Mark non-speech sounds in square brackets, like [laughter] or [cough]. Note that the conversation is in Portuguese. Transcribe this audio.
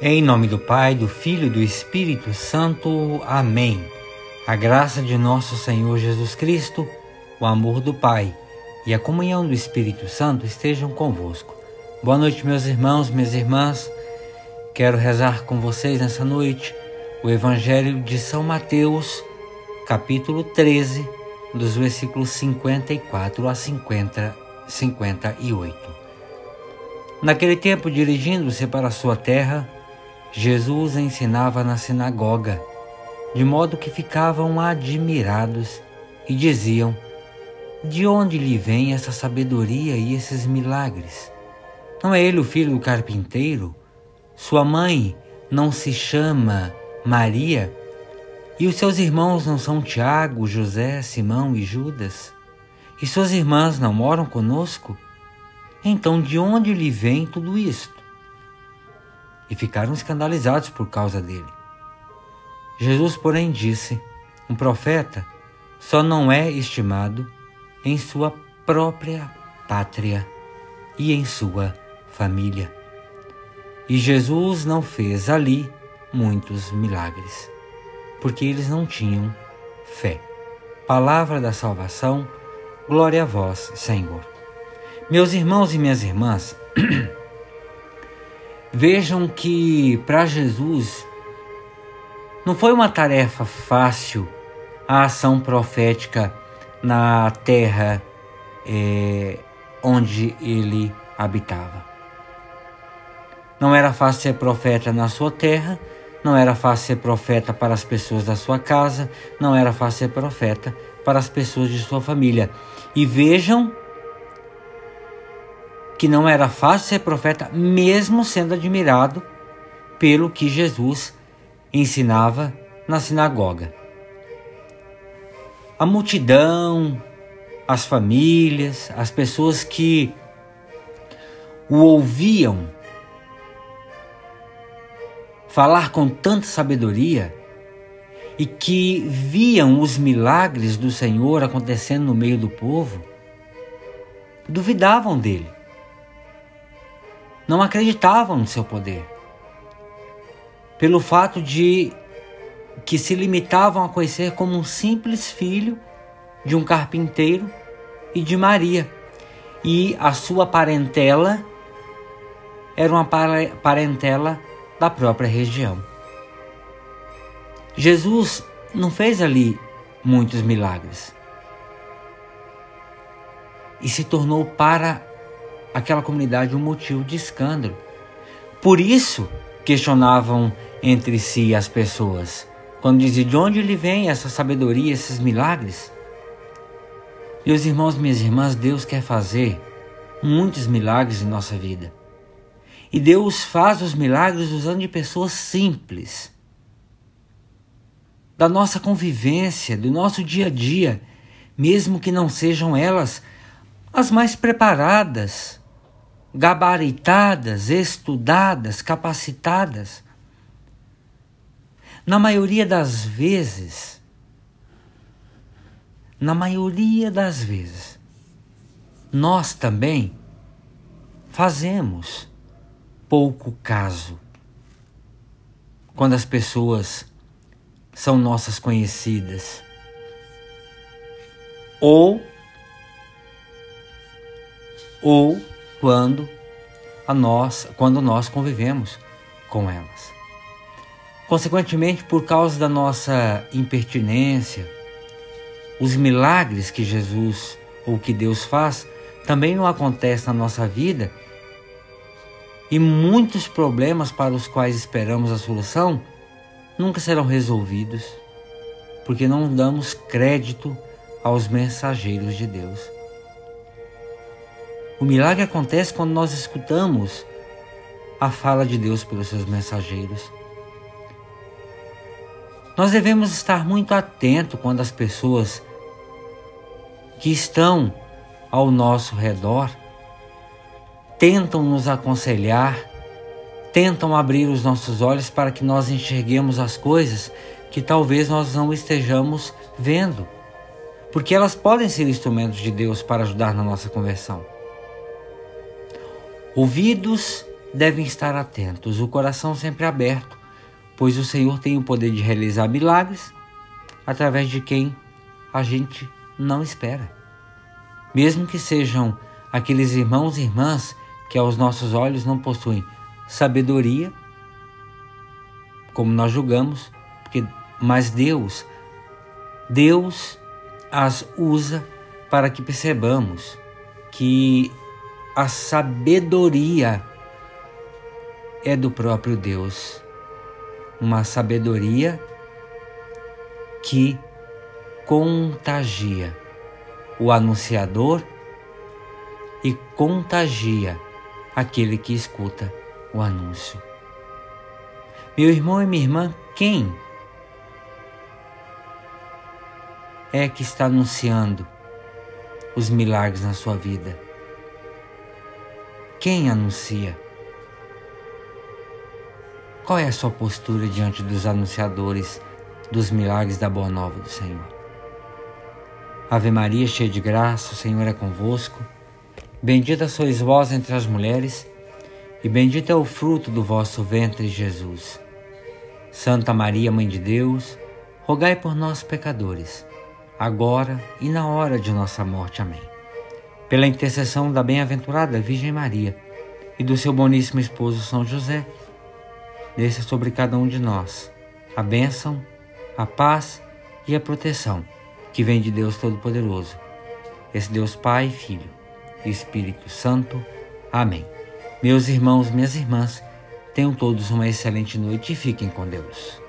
Em nome do Pai, do Filho e do Espírito Santo. Amém. A graça de nosso Senhor Jesus Cristo, o amor do Pai e a comunhão do Espírito Santo estejam convosco. Boa noite, meus irmãos, minhas irmãs. Quero rezar com vocês nessa noite o Evangelho de São Mateus, capítulo 13, dos versículos 54 a 50, 58. Naquele tempo, dirigindo-se para sua terra, Jesus ensinava na sinagoga, de modo que ficavam admirados e diziam: De onde lhe vem essa sabedoria e esses milagres? Não é ele o filho do carpinteiro? Sua mãe não se chama Maria? E os seus irmãos não são Tiago, José, Simão e Judas? E suas irmãs não moram conosco? Então de onde lhe vem tudo isto? E ficaram escandalizados por causa dele. Jesus, porém, disse: Um profeta só não é estimado em sua própria pátria e em sua família. E Jesus não fez ali muitos milagres, porque eles não tinham fé. Palavra da salvação, glória a vós, Senhor. Meus irmãos e minhas irmãs, [clears throat] Vejam que para Jesus não foi uma tarefa fácil a ação profética na terra é, onde ele habitava. Não era fácil ser profeta na sua terra, não era fácil ser profeta para as pessoas da sua casa, não era fácil ser profeta para as pessoas de sua família. E vejam que não era fácil ser profeta, mesmo sendo admirado pelo que Jesus ensinava na sinagoga. A multidão, as famílias, as pessoas que o ouviam falar com tanta sabedoria e que viam os milagres do Senhor acontecendo no meio do povo, duvidavam dele não acreditavam no seu poder. Pelo fato de que se limitavam a conhecer como um simples filho de um carpinteiro e de Maria. E a sua parentela era uma parentela da própria região. Jesus não fez ali muitos milagres e se tornou para aquela comunidade um motivo de escândalo. Por isso, questionavam entre si as pessoas, quando diziam de onde lhe vem essa sabedoria, esses milagres. Meus irmãos, minhas irmãs, Deus quer fazer muitos milagres em nossa vida. E Deus faz os milagres usando de pessoas simples, da nossa convivência, do nosso dia a dia, mesmo que não sejam elas as mais preparadas gabaritadas, estudadas, capacitadas. Na maioria das vezes, na maioria das vezes, nós também fazemos pouco caso quando as pessoas são nossas conhecidas ou ou quando a nós, quando nós convivemos com elas. Consequentemente, por causa da nossa impertinência, os milagres que Jesus ou que Deus faz também não acontecem na nossa vida e muitos problemas para os quais esperamos a solução nunca serão resolvidos porque não damos crédito aos mensageiros de Deus. O milagre acontece quando nós escutamos a fala de Deus pelos seus mensageiros. Nós devemos estar muito atentos quando as pessoas que estão ao nosso redor tentam nos aconselhar, tentam abrir os nossos olhos para que nós enxerguemos as coisas que talvez nós não estejamos vendo, porque elas podem ser instrumentos de Deus para ajudar na nossa conversão. Ouvidos devem estar atentos, o coração sempre aberto, pois o Senhor tem o poder de realizar milagres através de quem a gente não espera. Mesmo que sejam aqueles irmãos e irmãs que aos nossos olhos não possuem sabedoria, como nós julgamos, porque mas Deus, Deus as usa para que percebamos que a sabedoria é do próprio Deus. Uma sabedoria que contagia o anunciador e contagia aquele que escuta o anúncio. Meu irmão e minha irmã, quem é que está anunciando os milagres na sua vida? Quem anuncia? Qual é a sua postura diante dos anunciadores dos milagres da Boa Nova do Senhor? Ave Maria, cheia de graça, o Senhor é convosco. Bendita sois vós entre as mulheres, e bendito é o fruto do vosso ventre, Jesus. Santa Maria, Mãe de Deus, rogai por nós, pecadores, agora e na hora de nossa morte. Amém. Pela intercessão da bem-aventurada Virgem Maria e do seu boníssimo esposo São José, desça sobre cada um de nós a bênção, a paz e a proteção que vem de Deus Todo-Poderoso, esse Deus Pai, Filho e Espírito Santo. Amém. Meus irmãos, minhas irmãs, tenham todos uma excelente noite e fiquem com Deus.